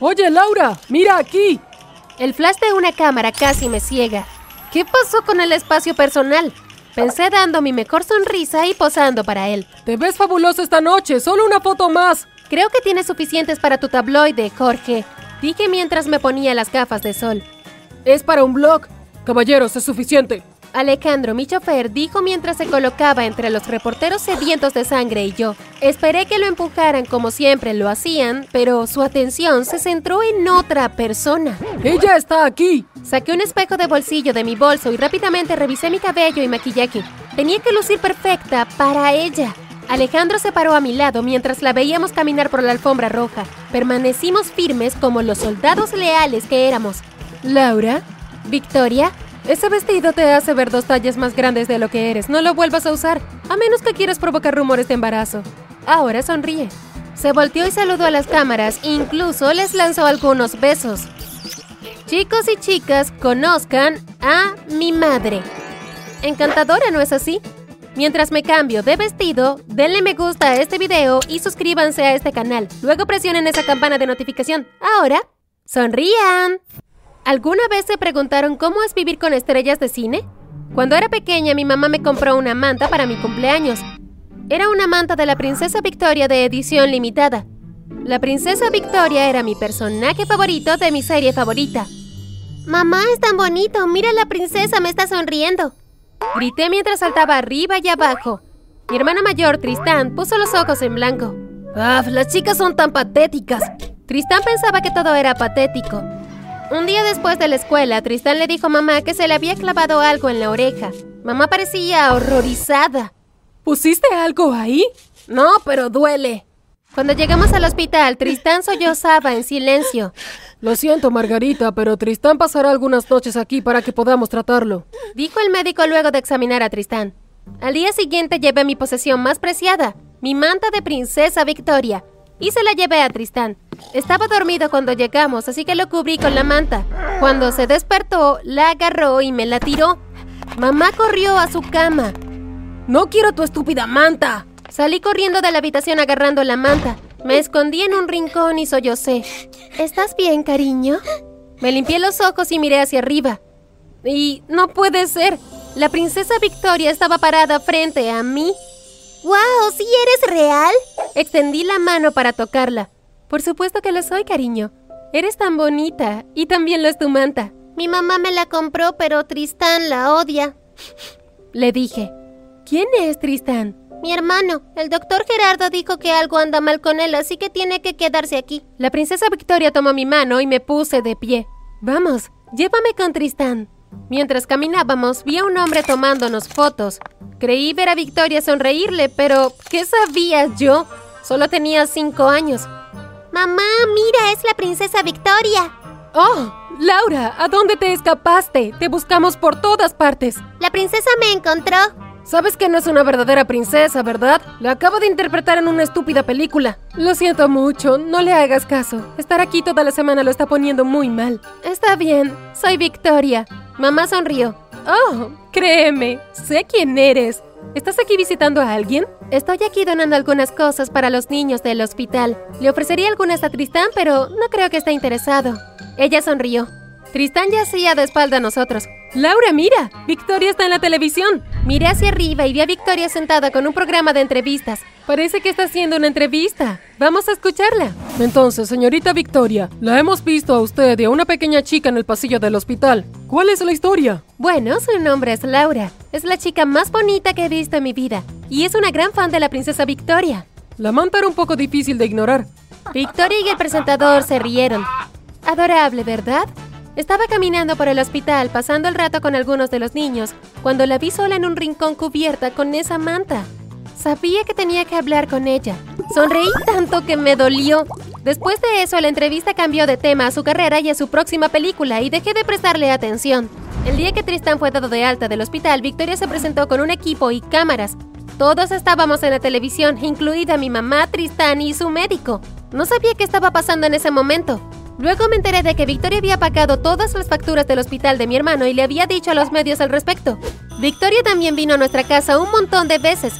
Oye, Laura, mira aquí. El flash de una cámara casi me ciega. ¿Qué pasó con el espacio personal? Pensé dando mi mejor sonrisa y posando para él. Te ves fabuloso esta noche, solo una foto más. Creo que tienes suficientes para tu tabloide, Jorge. Dije mientras me ponía las gafas de sol. Es para un blog. Caballeros, es suficiente. Alejandro, mi chofer, dijo mientras se colocaba entre los reporteros sedientos de sangre y yo. Esperé que lo empujaran como siempre lo hacían, pero su atención se centró en otra persona. ¡Ella está aquí! Saqué un espejo de bolsillo de mi bolso y rápidamente revisé mi cabello y maquillaje. Tenía que lucir perfecta para ella. Alejandro se paró a mi lado mientras la veíamos caminar por la alfombra roja. Permanecimos firmes como los soldados leales que éramos. Laura, Victoria, ese vestido te hace ver dos tallas más grandes de lo que eres. No lo vuelvas a usar, a menos que quieras provocar rumores de embarazo. Ahora sonríe. Se volteó y saludó a las cámaras, incluso les lanzó algunos besos. Chicos y chicas, conozcan a mi madre. Encantadora, ¿no es así? Mientras me cambio de vestido, denle me gusta a este video y suscríbanse a este canal. Luego presionen esa campana de notificación. Ahora, sonrían. ¿Alguna vez se preguntaron cómo es vivir con estrellas de cine? Cuando era pequeña, mi mamá me compró una manta para mi cumpleaños. Era una manta de la princesa Victoria de edición limitada. La princesa Victoria era mi personaje favorito de mi serie favorita. Mamá, es tan bonito. Mira, la princesa me está sonriendo. Grité mientras saltaba arriba y abajo. Mi hermana mayor, Tristán, puso los ojos en blanco. ¡Ah! Las chicas son tan patéticas. Tristán pensaba que todo era patético. Un día después de la escuela, Tristán le dijo a mamá que se le había clavado algo en la oreja. Mamá parecía horrorizada. ¿Pusiste algo ahí? No, pero duele. Cuando llegamos al hospital, Tristán sollozaba en silencio. Lo siento, Margarita, pero Tristán pasará algunas noches aquí para que podamos tratarlo. Dijo el médico luego de examinar a Tristán. Al día siguiente llevé mi posesión más preciada, mi manta de princesa Victoria, y se la llevé a Tristán. Estaba dormido cuando llegamos, así que lo cubrí con la manta. Cuando se despertó, la agarró y me la tiró. Mamá corrió a su cama. No quiero tu estúpida manta. Salí corriendo de la habitación agarrando la manta. Me escondí en un rincón y sollocé. ¿Estás bien, cariño? Me limpié los ojos y miré hacia arriba. Y no puede ser. La princesa Victoria estaba parada frente a mí. ¡Wow! ¿Sí eres real? Extendí la mano para tocarla. Por supuesto que lo soy, cariño. Eres tan bonita y también lo es tu manta. Mi mamá me la compró, pero Tristán la odia. Le dije. ¿Quién es Tristán? Mi hermano. El doctor Gerardo dijo que algo anda mal con él, así que tiene que quedarse aquí. La princesa Victoria tomó mi mano y me puse de pie. Vamos, llévame con Tristán. Mientras caminábamos, vi a un hombre tomándonos fotos. Creí ver a Victoria sonreírle, pero ¿qué sabía yo? Solo tenía cinco años. Mamá, mira, es la princesa Victoria. Oh, Laura, ¿a dónde te escapaste? Te buscamos por todas partes. La princesa me encontró. Sabes que no es una verdadera princesa, ¿verdad? La acabo de interpretar en una estúpida película. Lo siento mucho, no le hagas caso. Estar aquí toda la semana lo está poniendo muy mal. Está bien, soy Victoria. Mamá sonrió. Oh, créeme, sé quién eres. ¿Estás aquí visitando a alguien? Estoy aquí donando algunas cosas para los niños del hospital. Le ofrecería algunas a Tristán, pero no creo que esté interesado. Ella sonrió. Tristán yacía de espalda a nosotros. Laura, mira, Victoria está en la televisión. Miré hacia arriba y vi a Victoria sentada con un programa de entrevistas. Parece que está haciendo una entrevista. Vamos a escucharla. Entonces, señorita Victoria, la hemos visto a usted y a una pequeña chica en el pasillo del hospital. ¿Cuál es la historia? Bueno, su nombre es Laura. Es la chica más bonita que he visto en mi vida. Y es una gran fan de la princesa Victoria. La manta era un poco difícil de ignorar. Victoria y el presentador se rieron. Adorable, ¿verdad? Estaba caminando por el hospital, pasando el rato con algunos de los niños, cuando la vi sola en un rincón cubierta con esa manta. Sabía que tenía que hablar con ella. Sonreí tanto que me dolió. Después de eso, la entrevista cambió de tema a su carrera y a su próxima película y dejé de prestarle atención. El día que Tristan fue dado de alta del hospital, Victoria se presentó con un equipo y cámaras. Todos estábamos en la televisión, incluida mi mamá, Tristan y su médico. No sabía qué estaba pasando en ese momento. Luego me enteré de que Victoria había pagado todas las facturas del hospital de mi hermano y le había dicho a los medios al respecto. Victoria también vino a nuestra casa un montón de veces.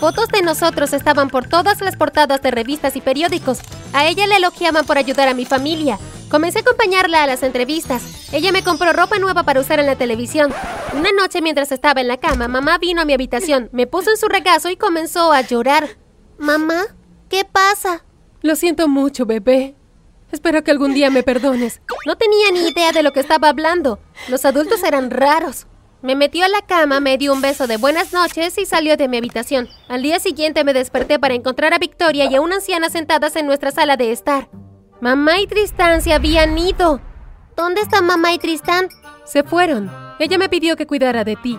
fotos de nosotros estaban por todas las portadas de revistas y periódicos. A ella le elogiaban por ayudar a mi familia. Comencé a acompañarla a las entrevistas. Ella me compró ropa nueva para usar en la televisión. Una noche mientras estaba en la cama, mamá vino a mi habitación, me puso en su regazo y comenzó a llorar. Mamá, ¿qué pasa? Lo siento mucho, bebé. Espero que algún día me perdones. No tenía ni idea de lo que estaba hablando. Los adultos eran raros. Me metió a la cama, me dio un beso de buenas noches y salió de mi habitación. Al día siguiente me desperté para encontrar a Victoria y a una anciana sentadas en nuestra sala de estar. Mamá y Tristán se habían ido. ¿Dónde están mamá y Tristán? Se fueron. Ella me pidió que cuidara de ti.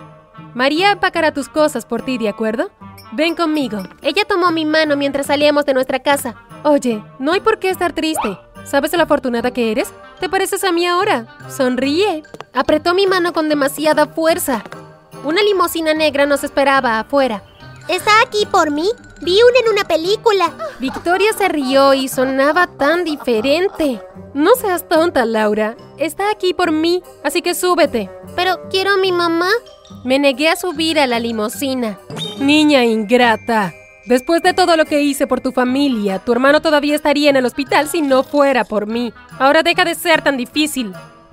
María empacará tus cosas por ti, ¿de acuerdo? Ven conmigo. Ella tomó mi mano mientras salíamos de nuestra casa. Oye, no hay por qué estar triste. ¿Sabes lo afortunada que eres? ¿Te pareces a mí ahora? Sonríe. Apretó mi mano con demasiada fuerza. Una limusina negra nos esperaba afuera. ¿Está aquí por mí? Vi una en una película. Victoria se rió y sonaba tan diferente. No seas tonta, Laura. Está aquí por mí, así que súbete. Pero quiero a mi mamá. Me negué a subir a la limusina. Niña ingrata. Después de todo lo que hice por tu familia, tu hermano todavía estaría en el hospital si no fuera por mí. Ahora deja de ser tan difícil.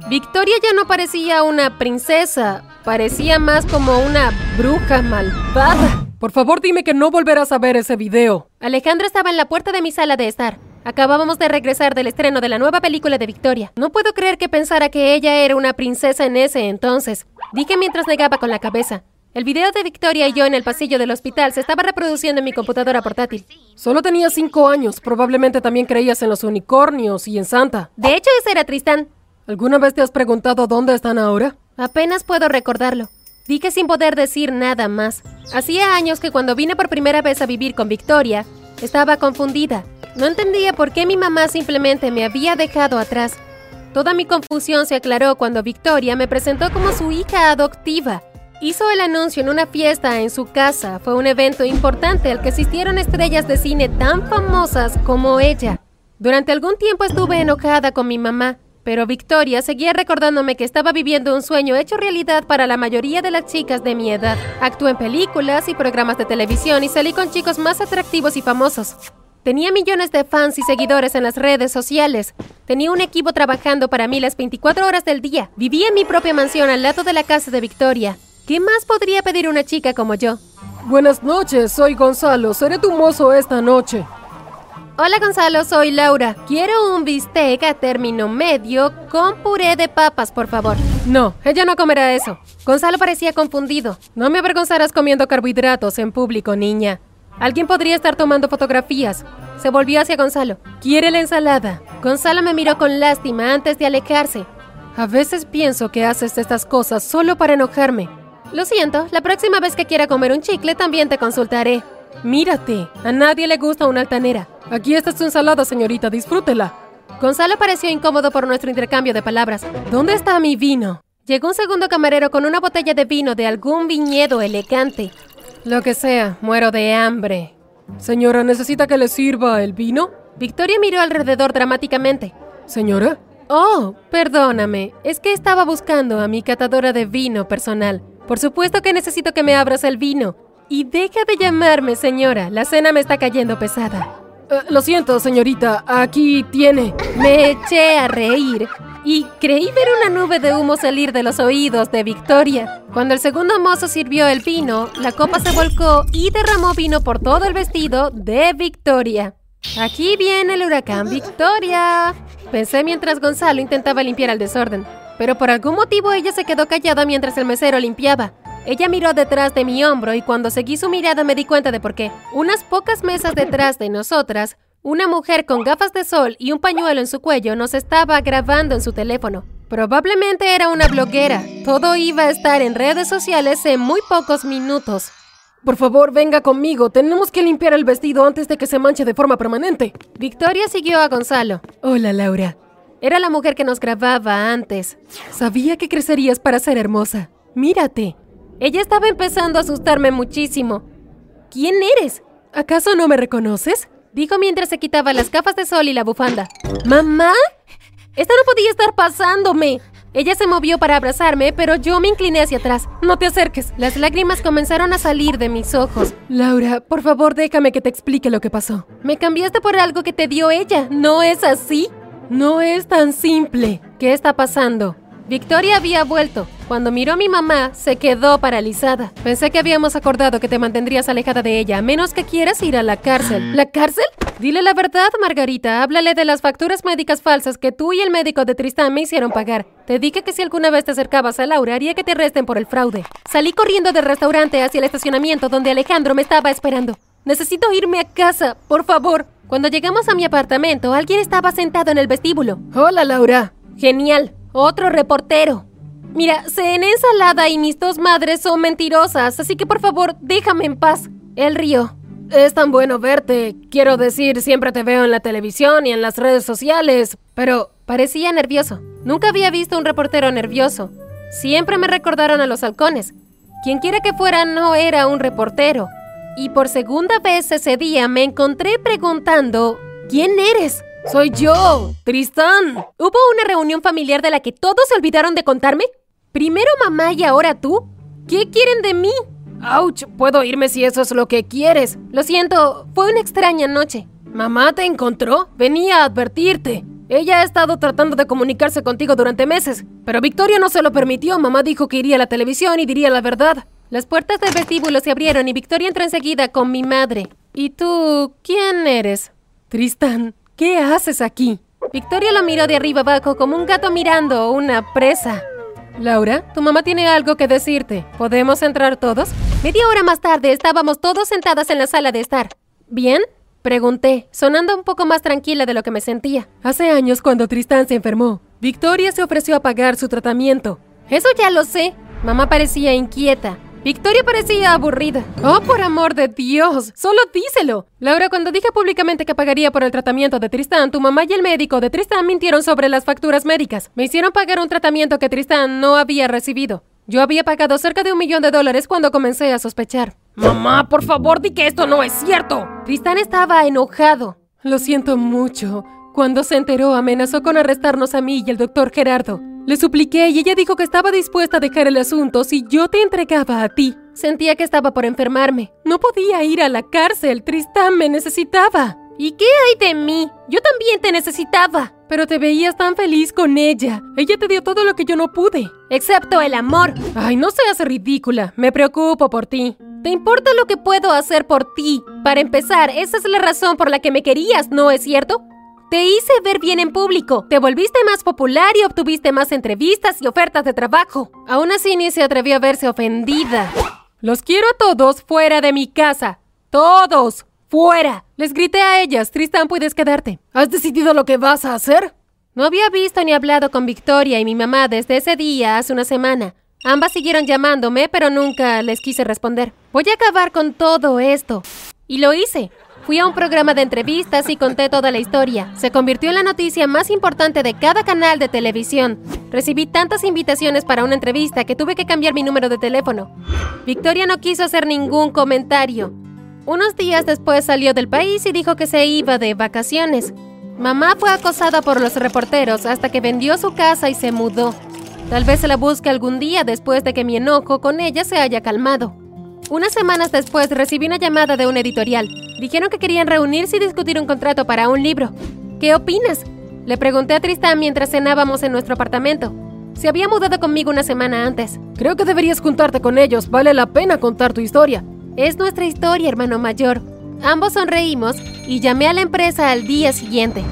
Victoria ya no parecía una princesa, parecía más como una bruja malvada. Por favor, dime que no volverás a ver ese video. Alejandro estaba en la puerta de mi sala de estar. Acabábamos de regresar del estreno de la nueva película de Victoria. No puedo creer que pensara que ella era una princesa en ese entonces. Dije mientras negaba con la cabeza. El video de Victoria y yo en el pasillo del hospital se estaba reproduciendo en mi computadora portátil. Solo tenía cinco años. Probablemente también creías en los unicornios y en Santa. De hecho, ese era Tristán. ¿Alguna vez te has preguntado dónde están ahora? Apenas puedo recordarlo. Dije sin poder decir nada más. Hacía años que cuando vine por primera vez a vivir con Victoria, estaba confundida. No entendía por qué mi mamá simplemente me había dejado atrás. Toda mi confusión se aclaró cuando Victoria me presentó como su hija adoptiva. Hizo el anuncio en una fiesta en su casa. Fue un evento importante al que asistieron estrellas de cine tan famosas como ella. Durante algún tiempo estuve enojada con mi mamá, pero Victoria seguía recordándome que estaba viviendo un sueño hecho realidad para la mayoría de las chicas de mi edad. Actué en películas y programas de televisión y salí con chicos más atractivos y famosos. Tenía millones de fans y seguidores en las redes sociales. Tenía un equipo trabajando para mí las 24 horas del día. Vivía en mi propia mansión al lado de la casa de Victoria. ¿Qué más podría pedir una chica como yo? Buenas noches, soy Gonzalo. Seré tu mozo esta noche. Hola Gonzalo, soy Laura. Quiero un bistec a término medio con puré de papas, por favor. No, ella no comerá eso. Gonzalo parecía confundido. No me avergonzarás comiendo carbohidratos en público, niña. Alguien podría estar tomando fotografías. Se volvió hacia Gonzalo. ¿Quiere la ensalada? Gonzalo me miró con lástima antes de alejarse. A veces pienso que haces estas cosas solo para enojarme. Lo siento, la próxima vez que quiera comer un chicle también te consultaré. Mírate, a nadie le gusta una altanera. Aquí está su ensalada, señorita, disfrútela. Gonzalo pareció incómodo por nuestro intercambio de palabras. ¿Dónde está mi vino? Llegó un segundo camarero con una botella de vino de algún viñedo elegante. Lo que sea, muero de hambre. Señora, ¿necesita que le sirva el vino? Victoria miró alrededor dramáticamente. ¿Señora? Oh, perdóname. Es que estaba buscando a mi catadora de vino personal. Por supuesto que necesito que me abras el vino. Y deja de llamarme, señora. La cena me está cayendo pesada. Uh, lo siento, señorita. Aquí tiene. Me eché a reír y creí ver una nube de humo salir de los oídos de Victoria. Cuando el segundo mozo sirvió el vino, la copa se volcó y derramó vino por todo el vestido de Victoria. Aquí viene el huracán Victoria. Pensé mientras Gonzalo intentaba limpiar el desorden. Pero por algún motivo ella se quedó callada mientras el mesero limpiaba. Ella miró detrás de mi hombro y cuando seguí su mirada me di cuenta de por qué. Unas pocas mesas detrás de nosotras, una mujer con gafas de sol y un pañuelo en su cuello nos estaba grabando en su teléfono. Probablemente era una bloguera. Todo iba a estar en redes sociales en muy pocos minutos. Por favor, venga conmigo. Tenemos que limpiar el vestido antes de que se manche de forma permanente. Victoria siguió a Gonzalo. Hola, Laura. Era la mujer que nos grababa antes. Sabía que crecerías para ser hermosa. Mírate. Ella estaba empezando a asustarme muchísimo. ¿Quién eres? ¿Acaso no me reconoces? Dijo mientras se quitaba las gafas de sol y la bufanda. ¿Mamá? Esto no podía estar pasándome. Ella se movió para abrazarme, pero yo me incliné hacia atrás. No te acerques. Las lágrimas comenzaron a salir de mis ojos. Laura, por favor, déjame que te explique lo que pasó. Me cambiaste por algo que te dio ella. ¿No es así? No es tan simple. ¿Qué está pasando? Victoria había vuelto. Cuando miró a mi mamá, se quedó paralizada. Pensé que habíamos acordado que te mantendrías alejada de ella, a menos que quieras ir a la cárcel. ¿La cárcel? Dile la verdad, Margarita. Háblale de las facturas médicas falsas que tú y el médico de Tristán me hicieron pagar. Te dije que si alguna vez te acercabas a Laura, haría que te arresten por el fraude. Salí corriendo del restaurante hacia el estacionamiento donde Alejandro me estaba esperando. Necesito irme a casa, por favor. Cuando llegamos a mi apartamento, alguien estaba sentado en el vestíbulo. Hola, Laura. Genial. Otro reportero. Mira, cené ensalada y mis dos madres son mentirosas, así que por favor, déjame en paz. Él rió. Es tan bueno verte. Quiero decir, siempre te veo en la televisión y en las redes sociales, pero parecía nervioso. Nunca había visto un reportero nervioso. Siempre me recordaron a los halcones. Quien quiera que fuera no era un reportero. Y por segunda vez ese día me encontré preguntando, ¿quién eres? Soy yo, Tristán. ¿Hubo una reunión familiar de la que todos se olvidaron de contarme? Primero mamá y ahora tú. ¿Qué quieren de mí? ¡Auch! Puedo irme si eso es lo que quieres. Lo siento, fue una extraña noche. ¿Mamá te encontró? Venía a advertirte. Ella ha estado tratando de comunicarse contigo durante meses, pero Victoria no se lo permitió. Mamá dijo que iría a la televisión y diría la verdad. Las puertas del vestíbulo se abrieron y Victoria entró enseguida con mi madre. ¿Y tú quién eres? Tristán. ¿Qué haces aquí? Victoria lo miró de arriba abajo como un gato mirando una presa. Laura, tu mamá tiene algo que decirte. ¿Podemos entrar todos? Media hora más tarde estábamos todos sentadas en la sala de estar. ¿Bien? Pregunté, sonando un poco más tranquila de lo que me sentía. Hace años, cuando Tristán se enfermó, Victoria se ofreció a pagar su tratamiento. Eso ya lo sé. Mamá parecía inquieta. Victoria parecía aburrida. Oh, por amor de Dios, solo díselo. Laura, cuando dije públicamente que pagaría por el tratamiento de Tristán, tu mamá y el médico de Tristán mintieron sobre las facturas médicas. Me hicieron pagar un tratamiento que Tristán no había recibido. Yo había pagado cerca de un millón de dólares cuando comencé a sospechar. Mamá, por favor, di que esto no es cierto. Tristán estaba enojado. Lo siento mucho. Cuando se enteró, amenazó con arrestarnos a mí y el doctor Gerardo. Le supliqué y ella dijo que estaba dispuesta a dejar el asunto si yo te entregaba a ti. Sentía que estaba por enfermarme. No podía ir a la cárcel. Tristán me necesitaba. ¿Y qué hay de mí? Yo también te necesitaba. Pero te veías tan feliz con ella. Ella te dio todo lo que yo no pude. Excepto el amor. Ay, no seas ridícula. Me preocupo por ti. ¿Te importa lo que puedo hacer por ti? Para empezar, esa es la razón por la que me querías, ¿no es cierto? Te hice ver bien en público, te volviste más popular y obtuviste más entrevistas y ofertas de trabajo. Aún así ni se atrevió a verse ofendida. Los quiero a todos fuera de mi casa. Todos. Fuera. Les grité a ellas, Tristan, puedes quedarte. ¿Has decidido lo que vas a hacer? No había visto ni hablado con Victoria y mi mamá desde ese día hace una semana. Ambas siguieron llamándome, pero nunca les quise responder. Voy a acabar con todo esto. Y lo hice. Fui a un programa de entrevistas y conté toda la historia. Se convirtió en la noticia más importante de cada canal de televisión. Recibí tantas invitaciones para una entrevista que tuve que cambiar mi número de teléfono. Victoria no quiso hacer ningún comentario. Unos días después salió del país y dijo que se iba de vacaciones. Mamá fue acosada por los reporteros hasta que vendió su casa y se mudó. Tal vez se la busque algún día después de que mi enojo con ella se haya calmado. Unas semanas después recibí una llamada de un editorial. Dijeron que querían reunirse y discutir un contrato para un libro. ¿Qué opinas? Le pregunté a Tristán mientras cenábamos en nuestro apartamento. Se había mudado conmigo una semana antes. Creo que deberías juntarte con ellos. Vale la pena contar tu historia. Es nuestra historia, hermano mayor. Ambos sonreímos y llamé a la empresa al día siguiente.